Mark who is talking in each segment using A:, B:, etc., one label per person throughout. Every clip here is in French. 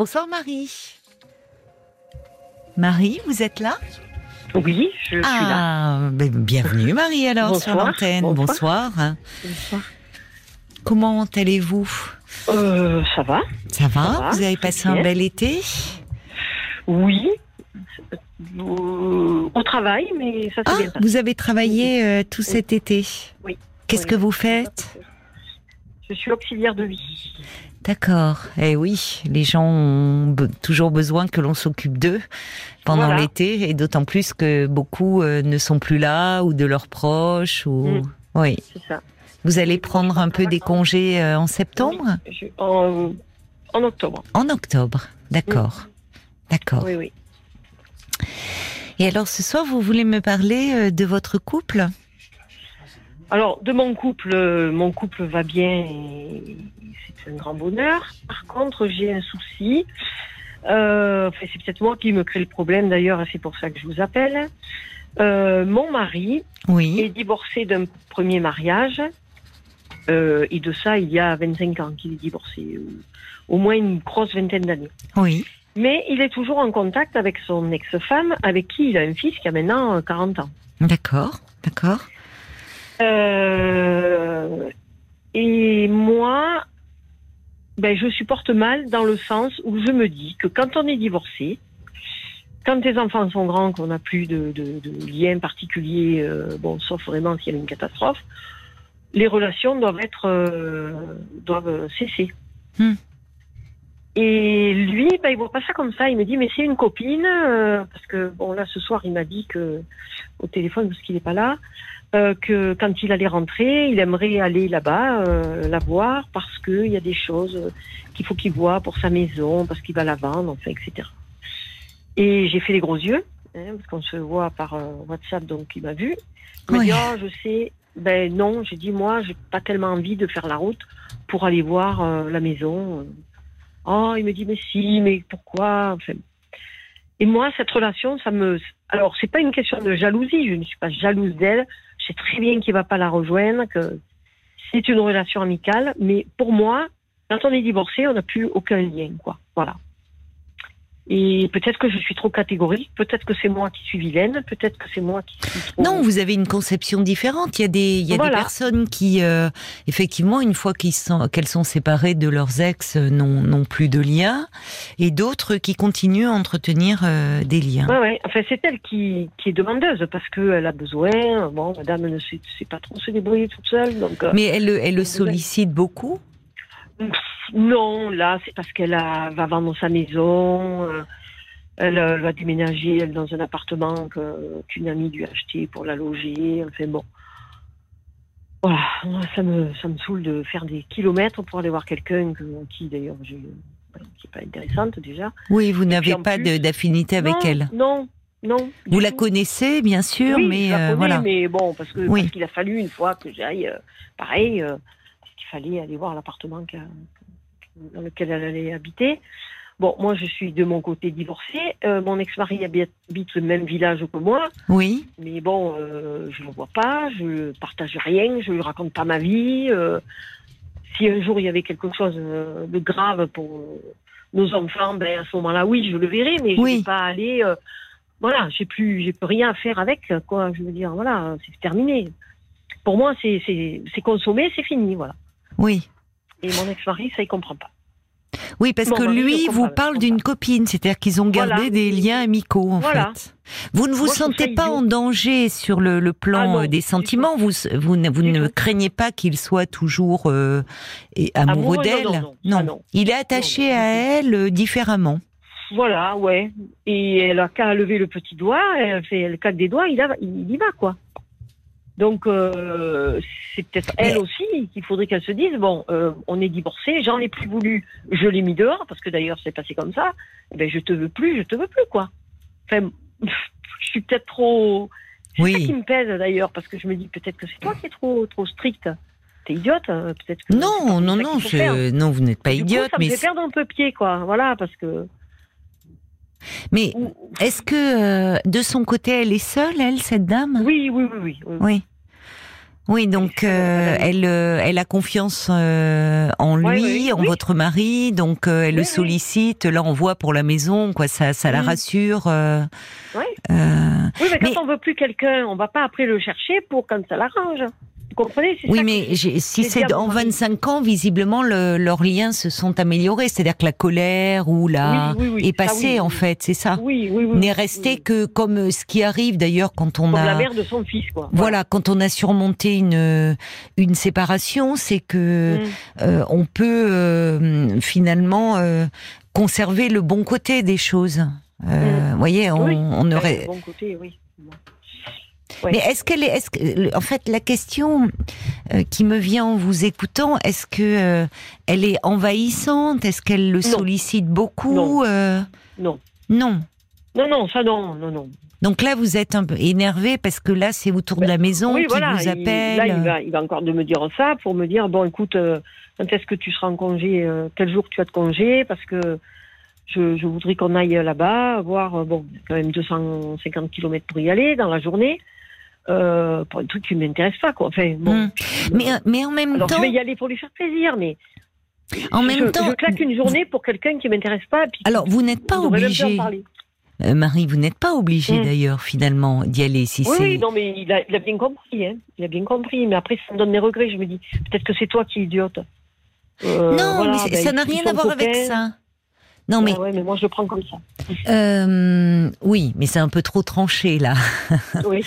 A: Bonsoir Marie. Marie, vous êtes là?
B: Oui, je suis là.
A: Ah, ben, bienvenue Marie alors sur
B: Bonsoir.
A: l'antenne.
B: Bonsoir.
A: Bonsoir.
B: Bonsoir.
A: Comment allez-vous?
B: Euh, ça va
A: Ça va?
B: Ça va,
A: Vous avez passé un
B: bien.
A: bel été?
B: Oui. Euh, au travail, mais ça
A: Ah,
B: bien
A: vous avez travaillé euh, tout cet été?
B: Oui.
A: Qu'est-ce
B: Oui.
A: que vous faites?
B: Je suis auxiliaire de vie.
A: D'accord. Eh oui, les gens ont toujours besoin que l'on s'occupe d'eux pendant
B: Voilà.
A: l'été, et d'autant plus que beaucoup euh, ne sont plus là ou de leurs proches. Ou
B: Mm.
A: oui.
B: C'est ça.
A: Vous allez prendre un peu des congés euh, en septembre,
B: Je- en, en octobre.
A: en octobre. D'accord. D'accord.
B: Oui, oui.
A: Et alors ce soir, vous voulez me parler euh, de votre couple?
B: Alors, de mon couple, euh, mon couple va bien et c'est un grand bonheur. Par contre, j'ai un souci. Euh, c'est peut-être moi qui me crée le problème d'ailleurs, et c'est pour ça que je vous appelle. Euh, mon mari
A: Oui.
B: est divorcé d'un premier mariage. Euh, et de ça, il y a 25 ans qu'il est divorcé. Au moins une grosse vingtaine d'années.
A: Oui.
B: Mais il est toujours en contact avec son ex-femme, avec qui il a un fils qui a maintenant euh, 40 ans.
A: D'accord. D'accord.
B: Euh, et moi, ben, je supporte mal dans le sens où je me dis que quand on est divorcé, quand tes enfants sont grands, qu'on n'a plus de, de, de lien particulier, euh, bon, sauf vraiment s'il y a une catastrophe, les relations doivent être euh, doivent cesser.
A: Hmm.
B: Et lui, ben, il voit pas ça comme ça. Il me dit, mais c'est une copine, euh, parce que bon là ce soir il m'a dit que au téléphone parce qu'il n'est pas là, euh, que quand il allait rentrer, il aimerait aller là-bas euh, la voir parce qu'il y a des choses euh, qu'il faut qu'il voit pour sa maison, parce qu'il va la vendre, enfin, etc. Et j'ai fait les gros yeux, hein, parce qu'on se voit par euh, WhatsApp, donc il m'a vu. Il m'a dit, oh, je sais. Ben non, j'ai dit, moi, j'ai pas tellement envie de faire la route pour aller voir la maison. Oh, il me dit, mais si, mais pourquoi enfin, Et moi, cette relation, ça me... Alors, c'est pas une question de jalousie, je ne suis pas jalouse d'elle. Je sais très bien qu'il va pas la rejoindre, que c'est une relation amicale, mais pour moi, quand on est divorcé, on n'a plus aucun lien, quoi. Voilà. Et peut-être que je suis trop catégorique, peut-être que c'est moi qui suis vilaine, peut-être que c'est moi qui suis trop...
A: Non, vous avez une conception différente. Il y a des, il y a
B: Voilà.
A: des personnes qui, euh, effectivement, une fois qu'ils sont, qu'elles sont séparées de leurs ex, euh, n'ont, plus de lien, et d'autres qui continuent à entretenir euh, des liens.
B: Ouais, ouais. Enfin, c'est elle qui, qui est demandeuse parce qu'elle a besoin. Bon, madame ne sait, sait pas trop se débrouiller toute seule. Donc, euh,
A: Mais elle, le- elle le sollicite beaucoup.
B: Non, là, c'est parce qu'elle va vendre sa maison. euh, elle, va déménager elle, dans un appartement qu'une amie lui a acheté pour la loger. Enfin, bon. Voilà, ça me, ça me saoule de faire des kilomètres pour aller voir quelqu'un que- qui, d'ailleurs, qui n'est pas intéressante déjà.
A: Oui, vous n'avez pas d'affinité avec
B: non,
A: elle.
B: Non, non.
A: Vous la connaissez, bien sûr,
B: oui,
A: mais
B: je la
A: euh, voilà.
B: mais bon, parce
A: Oui.
B: qu'il a fallu une fois que j'aille, euh, pareil, fallait aller voir l'appartement dans lequel elle allait habiter. Bon, moi, je suis de mon côté divorcée. Euh, mon ex-mari habite, le même village que moi,
A: Oui,
B: mais bon, euh, je le vois pas, je partage rien, je lui raconte pas ma vie. euh, si un jour il y avait quelque chose de grave pour nos enfants, ben à ce moment-là, oui, je le verrai, mais je
A: Oui.
B: vais pas aller. voilà, j'ai plus, j'ai plus rien à faire avec, quoi. Je veux dire, voilà, c'est terminé. Pour moi, c'est consommé, c'est fini, voilà.
A: Oui.
B: Et mon ex-mari, ça, il comprend pas.
A: Oui, parce
B: Bon,
A: que lui vous parle d'une copine, c'est-à-dire qu'ils ont gardé
B: Voilà.
A: des liens amicaux, en
B: Voilà.
A: fait. Vous ne vous
B: Moi,
A: sentez pas
B: idiot.
A: en danger sur le, le plan
B: Ah non,
A: euh, des sentiments. Vous, vous, ne, vous craignez pas qu'il soit toujours euh, amoureux d'elle.
B: non, non. Ah, non.
A: Il est attaché à elle euh, différemment.
B: Voilà, ouais. Et elle a qu'à lever le petit doigt, elle fait le des doigts, il, a, il y va, quoi. Donc, euh, c'est peut-être elle aussi qu'il faudrait qu'elle se dise, bon, euh, on est divorcés, j'en ai plus voulu, je l'ai mis dehors, parce que d'ailleurs, c'est passé comme ça, eh ben, je te veux plus, je te veux plus, quoi. Enfin, je suis peut-être trop... C'est ça qui
A: Oui.
B: me pèse, d'ailleurs, parce que je me dis, peut-être que c'est toi qui es trop, trop stricte. T'es idiote, hein, peut-être que...
A: Non, non, non, je, non, vous n'êtes pas
B: Du coup,
A: idiote,
B: ça me
A: mais,
B: fait perdre un peu pied, quoi. Voilà, parce que...
A: mais est-ce que euh, de son côté, elle est seule, elle, cette dame?
B: Oui, oui, oui, oui. oui.
A: Oui. Donc euh, elle, euh, elle a confiance euh, en lui,
B: oui,
A: en
B: oui.
A: votre mari, donc euh, elle le sollicite. Là, on voit pour la maison, quoi, ça, ça la
B: Mm.
A: rassure.
B: Oui, mais quand
A: Mais-
B: on veut plus quelqu'un, on va pas après le chercher pour quand ça l'arrange. Comprenez
A: Oui, mais si c'est en
B: mon mari.
A: 25 ans, visiblement, le- leurs liens se sont améliorés. C'est-à-dire que la colère ou la
B: Oui, oui, oui,
A: est passée, en fait, c'est ça.
B: Oui, oui, oui.
A: N'est resté que comme euh, ce qui arrive d'ailleurs quand on
B: Comme
A: a.
B: la mère de son fils, quoi.
A: Voilà, quand on a surmonté une une séparation, c'est que
B: Mm.
A: euh, on peut euh, finalement euh, conserver le bon côté des choses. Euh, Vous voyez, on, on aurait.
B: du bon côté, oui. Ouais.
A: Mais est-ce qu'elle est, est-ce que, en fait, la question euh, qui me vient en vous écoutant, est-ce que euh, elle est envahissante? Est-ce qu'elle le sollicite beaucoup
B: Non.
A: euh,
B: Non.
A: Non.
B: Non, non, ça non, non, non.
A: Donc là, vous êtes un peu énervé parce que là, c'est autour de la maison
B: oui,
A: qui
B: voilà.
A: vous
B: il-
A: appelle.
B: là, il va, il va encore de me dire ça pour me dire bon, écoute, euh, quand est-ce que tu seras en congé Quel jour tu as de congé? Parce que je, je voudrais qu'on aille là-bas, voir, bon, quand même 250 km pour y aller dans la journée. Euh, pour un truc qui ne m'intéresse pas, quoi. Enfin, bon.
A: Hmm. Mais, mais en même
B: Alors,
A: temps,
B: je vais y aller pour lui faire plaisir, mais
A: en même temps,
B: je claque une journée pour quelqu'un qui m'intéresse pas. Puis
A: alors vous n'êtes pas obligé, euh, Marie, vous n'êtes pas obligé
B: Hmm.
A: d'ailleurs finalement d'y aller si
B: Oui,
A: c'est.
B: oui, non, mais il a, il a bien compris, hein. Il a bien compris, mais après, ça me donne des regrets. Je me dis, peut-être que c'est toi qui es idiote. Euh,
A: non,
B: voilà,
A: mais
B: ben,
A: ça n'a rien à voir avec ça. Non, mais
B: ouais, mais moi, je le prends comme ça.
A: euh, oui, mais c'est un peu trop tranché là.
B: Oui.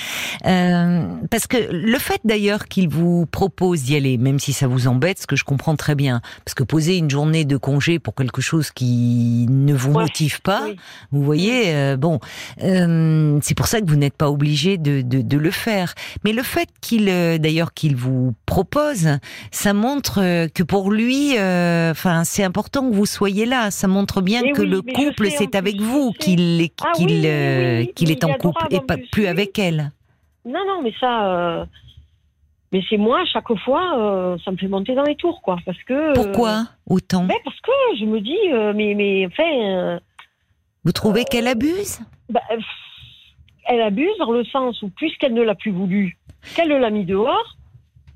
A: Euh, parce que le fait d'ailleurs qu'il vous propose d'y aller, même si ça vous embête, ce que je comprends très bien, parce que poser une journée de congé pour quelque chose qui ne vous
B: Ouais,
A: motive pas,
B: oui.
A: vous voyez, euh, bon, euh, c'est pour ça que vous n'êtes pas obligé de, de, de le faire. Mais le fait qu'il, euh, d'ailleurs, qu'il vous propose, ça montre euh, que pour lui, euh, enfin, c'est important que vous soyez là. Ça montre bien
B: Mais
A: que
B: oui,
A: le couple, c'est avec vous qu'il est,
B: Ah oui,
A: euh, en couple et pas
B: plus,
A: avec elle.
B: Non, non, mais ça. euh, Mais c'est moi, à chaque fois, euh, ça me fait monter dans les tours, quoi. Parce que. euh,
A: Pourquoi autant
B: ben, Parce que je me dis, mais, mais enfin.
A: Vous trouvez qu'elle abuse
B: ben, elle abuse dans le sens où, puisqu'elle ne l'a plus voulu, qu'elle l'a mis dehors,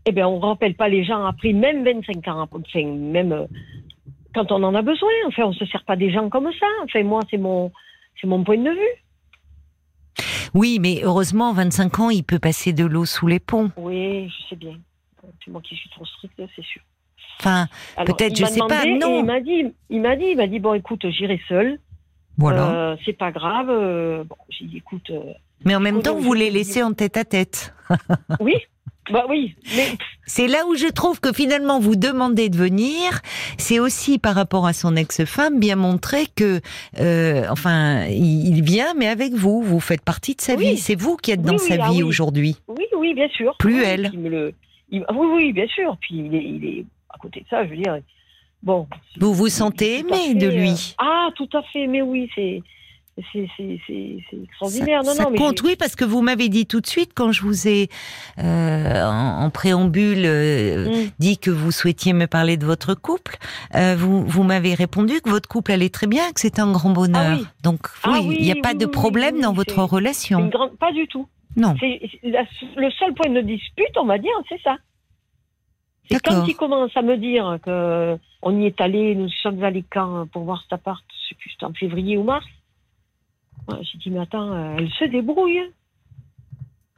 B: eh ben, on rappelle pas les gens après, même 25 ans, enfin, même quand on en a besoin. Enfin, on se sert pas des gens comme ça. Enfin, moi, c'est mon, c'est mon point de vue.
A: Oui, mais heureusement, 25 ans, il peut passer de l'eau sous les ponts.
B: Oui, je sais bien. C'est moi qui suis trop stricte, c'est sûr.
A: Enfin, Peut-être, je
B: m'a
A: sais pas, non.
B: Il m'a dit, il m'a dit, il m'a dit, bon, écoute, j'irai seule.
A: voilà.
B: Euh, c'est pas grave. euh, bon, j'ai dit, écoute, euh,
A: mais en même temps, vous les laissez en tête à tête.
B: oui, bah oui, mais
A: C'est là où je trouve que finalement vous demandez de venir. C'est aussi par rapport à son ex-femme bien montrer que, euh, enfin, il vient, mais avec vous, vous faites partie de sa
B: Oui.
A: vie. C'est vous qui êtes
B: Oui,
A: dans
B: oui,
A: sa
B: ah
A: vie aujourd'hui.
B: oui, oui, bien sûr.
A: Plus elle.
B: il me le, il- ah oui, oui, bien sûr. Puis il est, il est à côté de ça, je veux dire. Bon.
A: Vous vous sentez aimé de lui.
B: euh, ah, tout à fait. Mais oui, c'est, c'est, extraordinaire.
A: Ça,
B: non,
A: ça
B: non, mais
A: compte, oui, parce que vous m'avez dit tout de suite quand je vous ai euh, en, en préambule euh,
B: Hum.
A: dit que vous souhaitiez me parler de votre couple. euh, vous vous m'avez répondu que votre couple allait très bien, que c'était un grand bonheur.
B: Ah oui.
A: Donc
B: Ah
A: oui, il n'y a pas de problème dans votre relation.
B: Une grande, pas du tout.
A: Non.
B: La- le seul point de dispute, on va dire, c'est ça. C'est quand il commence à me dire que on y est allé, nous sommes allés quand pour voir cet appart, je sais plus, en février ou mars. J'ai dit mais attends, euh, elle se débrouille.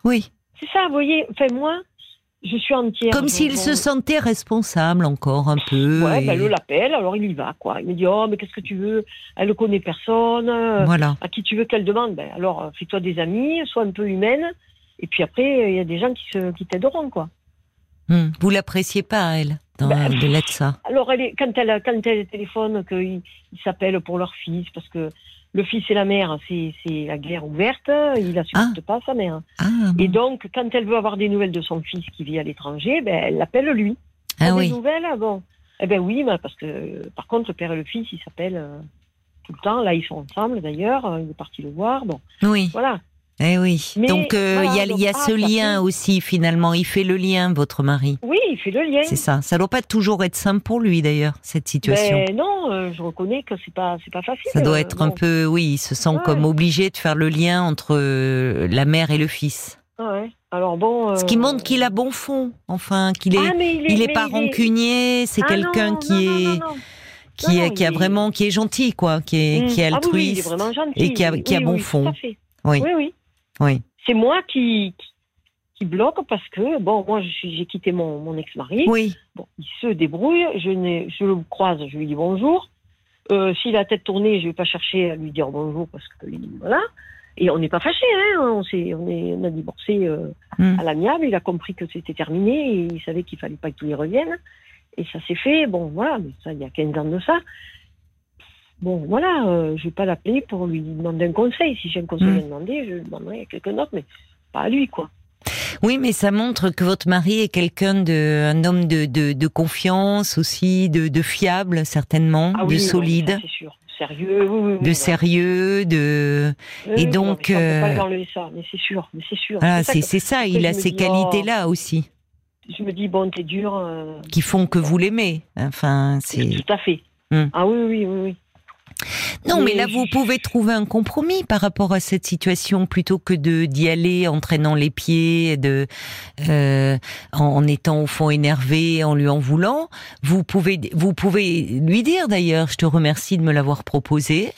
A: Oui.
B: C'est ça, vous voyez. Enfin moi, je suis entière.
A: Comme s'il se sentait responsable encore un peu.
B: Ouais,
A: et-
B: ben, elle l'appelle, alors il y va quoi. Il me dit oh mais qu'est-ce que tu veux? Elle ne connaît personne.
A: Voilà.
B: à qui tu veux qu'elle demande? Ben alors euh, fais-toi des amis, sois un peu humaine. Et puis après, il y a des gens qui se qui t'aideront quoi.
A: Hmm. Vous l'appréciez pas, elle, dans,
B: Bah,
A: de l'être ça.
B: Alors, elle est, quand, elle, quand elle téléphone, qu'ils ils s'appellent pour leur fils, parce que le fils et la mère, c'est la guerre ouverte, il la supporte pas, sa mère.
A: Ah,
B: Et donc, quand elle veut avoir des nouvelles de son fils qui vit à l'étranger, ben, elle l'appelle lui.
A: ah oui.
B: Des nouvelles Bon. Eh ben oui, ben, parce que, par contre, le père et le fils, ils s'appellent euh, tout le temps. Là, ils sont ensemble, d'ailleurs. euh, Il est parti le voir. Bon,
A: Oui.
B: voilà.
A: Eh oui.
B: Mais
A: donc euh, il
B: voilà,
A: y a, y ce
B: ah,
A: lien
B: fait-
A: aussi finalement. Il fait le lien, votre mari.
B: Oui, il fait le lien.
A: C'est ça. Ça doit pas toujours être simple pour lui d'ailleurs cette situation.
B: Ben non, euh, je reconnais que c'est pas, c'est pas facile.
A: Ça doit
B: euh,
A: être un
B: bon.
A: peu, oui, il se sent
B: Ouais.
A: comme obligé de faire le lien entre la mère et le fils.
B: Ah ouais. Alors bon.
A: Ce qui montre qu'il a bon fond, enfin, qu'il est,
B: Ah, mais il est,
A: il est
B: mais
A: pas
B: il est-
A: rancunier, c'est
B: Ah,
A: quelqu'un qui
B: non,
A: est,
B: non, non, non.
A: qui est, qui a vraiment, qui est gentil, quoi, qui est,
B: Mm.
A: qui est
B: Ah oui, oui, il est
A: altruiste.
B: vraiment gentil.
A: et qui a-
B: oui,
A: qui a bon fond. Oui,
B: Oui, oui.
A: Oui.
B: C'est moi qui, qui, qui bloque parce que, bon, moi, j'ai quitté mon, mon ex-mari.
A: Oui,
B: Bon, il se débrouille. Je, le croise, je lui dis bonjour. Euh, S'il a la tête tournée, je vais pas chercher à lui dire bonjour parce que voilà. Et on n'est pas fâchés, hein. On, s'est- on, est, on a divorcé euh,
A: Mm.
B: à l'amiable. Il a compris que c'était terminé et il savait qu'il fallait pas que tout y revienne. Et ça s'est fait. Bon, voilà. Mais ça, il y a 15 ans de ça. Bon, voilà. Euh, je vais pas l'appeler pour lui demander un conseil. Si j'ai un conseil
A: Mm.
B: à demander, je le demanderai à quelqu'un d'autre, mais pas à lui, quoi.
A: oui, mais ça montre que votre mari est quelqu'un de, un homme de, de, de confiance aussi, de, de fiable certainement,
B: Ah
A: de
B: oui,
A: solide,
B: ça, c'est sûr. Sérieux, oui, oui, oui,
A: de sérieux, de.
B: Oui,
A: Et
B: oui,
A: donc,
B: non, mais ça, on peut
A: euh,
B: pas lui enlever ça, mais c'est sûr, mais c'est sûr. Ça
A: c'est
B: que
A: ça. Il a ces
B: dis, oh.
A: qualités-là aussi,
B: je me dis bon, t'es dur. euh,
A: qui font que vous l'aimez. Enfin, c'est.
B: tout à fait.
A: Hmm.
B: Ah oui, oui, oui, oui.
A: Non, mais
B: Mais
A: là, vous pouvez trouver un compromis par rapport à cette situation plutôt que de d'y aller en traînant les pieds, de euh, en, en étant au fond énervé, en lui en voulant. Vous pouvez vous pouvez lui dire d'ailleurs, je te remercie de me l'avoir proposé.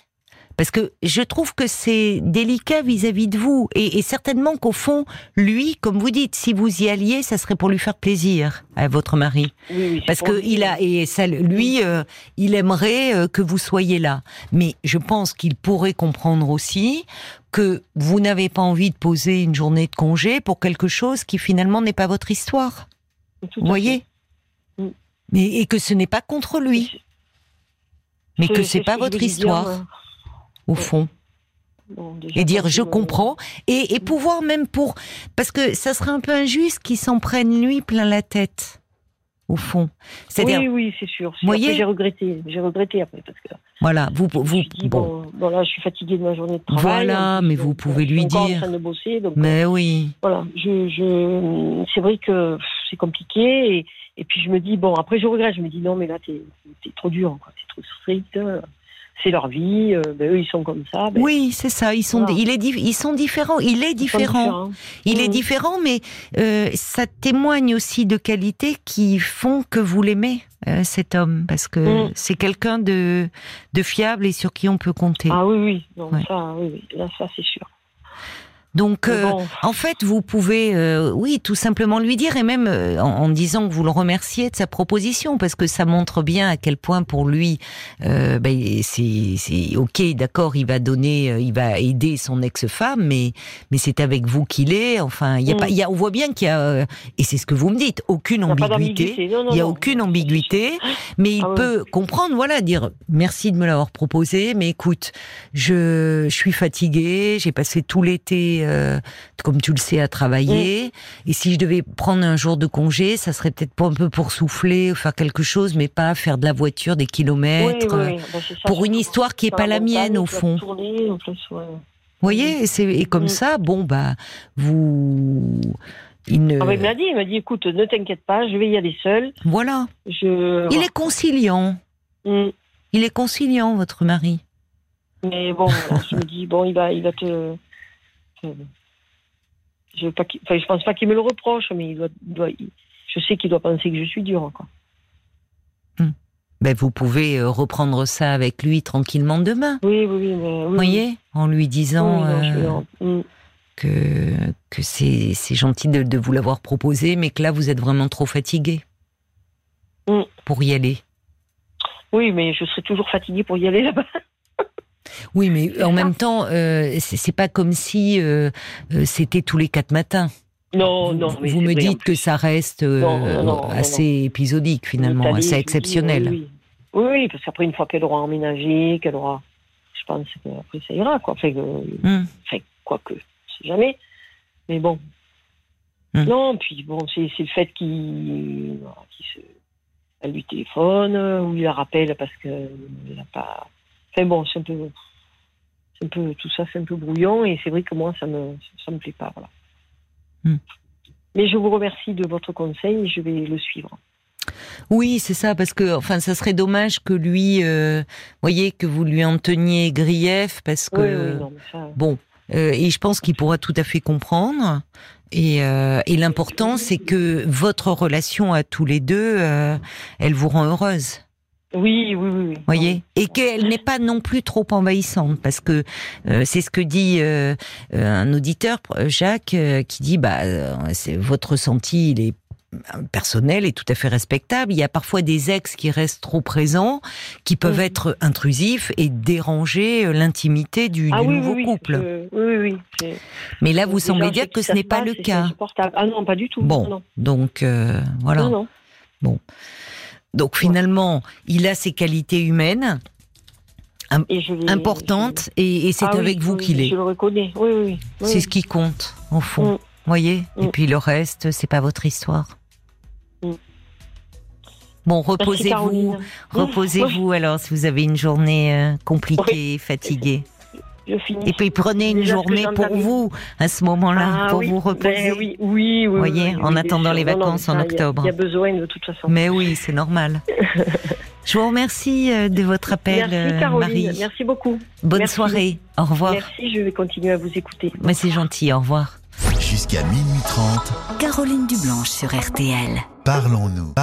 A: Parce que je trouve que c'est délicat vis-à-vis de vous. Et, et certainement qu'au fond, lui, comme vous dites, si vous y alliez, ça serait pour lui faire plaisir à votre mari.
B: oui, oui c'est
A: Parce que
B: lui.
A: il a et ça, lui, euh, il aimerait euh, que vous soyez là. Mais je pense qu'il pourrait comprendre aussi que vous n'avez pas envie de poser une journée de congé pour quelque chose qui finalement n'est pas votre histoire. Vous voyez. Mais et que ce n'est pas contre lui, mais que
B: C'est-
A: c'est
B: ce
A: pas votre
B: dire,
A: histoire au fond.
B: bon,
A: Et dire je comprends et, et pouvoir même pour parce que ça serait un peu injuste qu'il s'en prenne lui plein la tête au fond. C'est-à-dire
B: Oui, oui, c'est sûr.
A: Vous voyez
B: J'ai regretté, j'ai regretté après parce que
A: voilà vous vous
B: dit,
A: bon
B: bon, voilà, je suis fatiguée de ma journée de travail.
A: Voilà, mais
B: donc,
A: vous pouvez
B: je suis
A: lui dire.
B: En train de bosser, donc
A: mais oui
B: voilà, je, je, c'est vrai que c'est compliqué et, et puis je me dis bon après je regrette, je me dis non mais là t'es, trop dur, quoi, t'es trop strict, c'est leur vie, euh, ben, eux ils sont comme ça. Ben,
A: Oui, c'est ça. Ils sont,
B: Voilà.
A: il est, dif- ils sont différents. Il est différent. Il est
B: Mhm.
A: différent, mais euh, ça témoigne aussi de qualités qui font que vous l'aimez, euh, cet homme, parce que
B: Mhm.
A: c'est quelqu'un de, de fiable et sur qui on peut compter.
B: Ah oui oui, donc
A: Ouais.
B: ça oui, oui, là ça c'est sûr.
A: Donc, euh, en fait, vous pouvez, euh, oui, tout simplement lui dire, et même euh, en, en disant que vous le remerciez de sa proposition, parce que ça montre bien à quel point pour lui, euh, ben, c'est, ok, d'accord, il va donner, euh, il va aider son ex-femme, mais mais c'est avec vous qu'il est. Enfin, il y a
B: Mm.
A: pas, il y a, on voit bien qu'il y a, euh, et c'est ce que vous me dites, aucune ambiguïté. Il n'y a
B: non.
A: aucune ambiguïté,
B: sûr.
A: mais il
B: Ah oui.
A: peut comprendre, voilà, dire merci de me l'avoir proposé, mais écoute, je, je suis fatiguée, j'ai passé tout l'été, euh, comme tu le sais, à travailler,
B: Mm.
A: et si je devais prendre un jour de congé, ça serait peut-être pas un peu pour souffler, ou faire quelque chose, mais pas faire de la voiture des kilomètres.
B: oui,
A: euh,
B: oui. Ben, ça,
A: pour une histoire qui est
B: dans
A: pas la
B: montagne,
A: mienne, au fond.
B: tourner, en plus, ouais.
A: Vous voyez, et, c'est- et comme
B: Mm.
A: ça, bon bah, vous, il ne,
B: Ah, il m'a dit, il m'a dit, écoute, ne t'inquiète pas, je vais y aller seul.
A: voilà,
B: Je.
A: il est conciliant,
B: Mm.
A: il est conciliant, votre mari.
B: Mais bon, je me dis, bon, il va, il va te. Je, veux pas qu'il- enfin, je pense pas qu'il me le reproche, mais il doit, il doit- il- je sais qu'il doit penser que je suis dure. Quoi.
A: Ben, vous pouvez euh, reprendre ça avec lui tranquillement demain.
B: Oui, oui, oui. Mais, oui,
A: Vous voyez, en lui
B: oui,
A: disant
B: non,
A: euh,
B: en- Mm.
A: que que c'est gentil de, de vous l'avoir proposé, mais que là vous êtes vraiment trop fatigué
B: Mm.
A: pour y aller.
B: Oui, mais je serai toujours fatiguée pour y aller là-bas.
A: Oui, mais en
B: ça.
A: même temps, euh, c'est pas comme si euh, euh, c'était tous les quatre matins.
B: Non,
A: vous,
B: non. Mais
A: vous me dites que ça reste euh,
B: Non, non, non, non,
A: assez épisodique finalement, assez
B: dis,
A: exceptionnel.
B: Oui, oui. parce qu'après, une fois qu'elle aura emménagé, qu'elle aura. Je pense qu'après, ça ira, quoi. Enfin, que-. Enfin, quoique, je sais jamais. Mais bon.
A: Hmm.
B: Non, puis bon, c'est le fait qu'il se. Elle lui téléphone, ou il la rappelle parce que il n'a pas. Enfin bon, c'est un peu. Un peu. Tout ça, c'est un peu brouillon, et c'est vrai que moi, ça me, ça me plaît pas, voilà.
A: Hmm.
B: Mais je vous remercie de votre conseil et je vais le suivre.
A: Oui, c'est ça, parce que enfin, ça serait dommage que lui, euh, voyez, que vous lui en teniez grief, parce que
B: Oui, oui, non, mais ça.
A: bon, euh, et je pense qu'il pourra tout à fait comprendre. Et, euh, et l'important, c'est que votre relation à tous les deux, elle vous rend heureuse.
B: Oui, oui, oui. oui.
A: Voyez, et qu'elle n'est pas non plus trop envahissante, parce que euh, c'est ce que dit euh, un auditeur, Jacques, euh, qui dit bah c'est votre ressenti, il est personnel et tout à fait respectable. Il y a parfois des ex qui restent trop présents, qui peuvent être intrusifs et déranger l'intimité du,
B: Ah
A: du
B: oui,
A: nouveau
B: oui,
A: couple.
B: je- oui, oui,
A: Mais là, vous semblez dire que ce n'est pas le cas.
B: Ah non, pas du tout.
A: Bon,
B: Non,
A: donc voilà.
B: non, non.
A: Donc finalement, il a ses qualités humaines
B: Et
A: importantes et, et c'est
B: Ah oui,
A: avec vous
B: oui,
A: qu'il est.
B: Je le reconnais. Oui, oui, oui.
A: C'est ce qui compte, au fond.
B: Mm.
A: Voyez Et
B: Mm.
A: puis le reste, c'est pas votre histoire.
B: Mm.
A: Bon, reposez-vous. Reposez-vous alors si vous avez une journée euh, compliquée, fatiguée.
B: Je finis.
A: Et puis prenez une
B: Déjà,
A: journée pour vous à ce moment-là,
B: Ah
A: pour
B: oui,
A: vous reposer.
B: ben oui, oui, oui.
A: Voyez,
B: oui,
A: en
B: oui,
A: attendant les
B: sûr. Non, non,
A: vacances en octobre.
B: Il y, a besoin de toute façon.
A: Mais oui, c'est normal. Je vous remercie euh, de votre appel,
B: Merci
A: euh,
B: Caroline,
A: Marie.
B: merci beaucoup.
A: Bonne
B: Merci.
A: soirée. Au revoir.
B: Merci, je vais continuer à vous écouter.
A: Mais c'est gentil. Au revoir.
C: Jusqu'à minuit 30,
D: Caroline Dublanche sur RTL.
C: parlons-nous.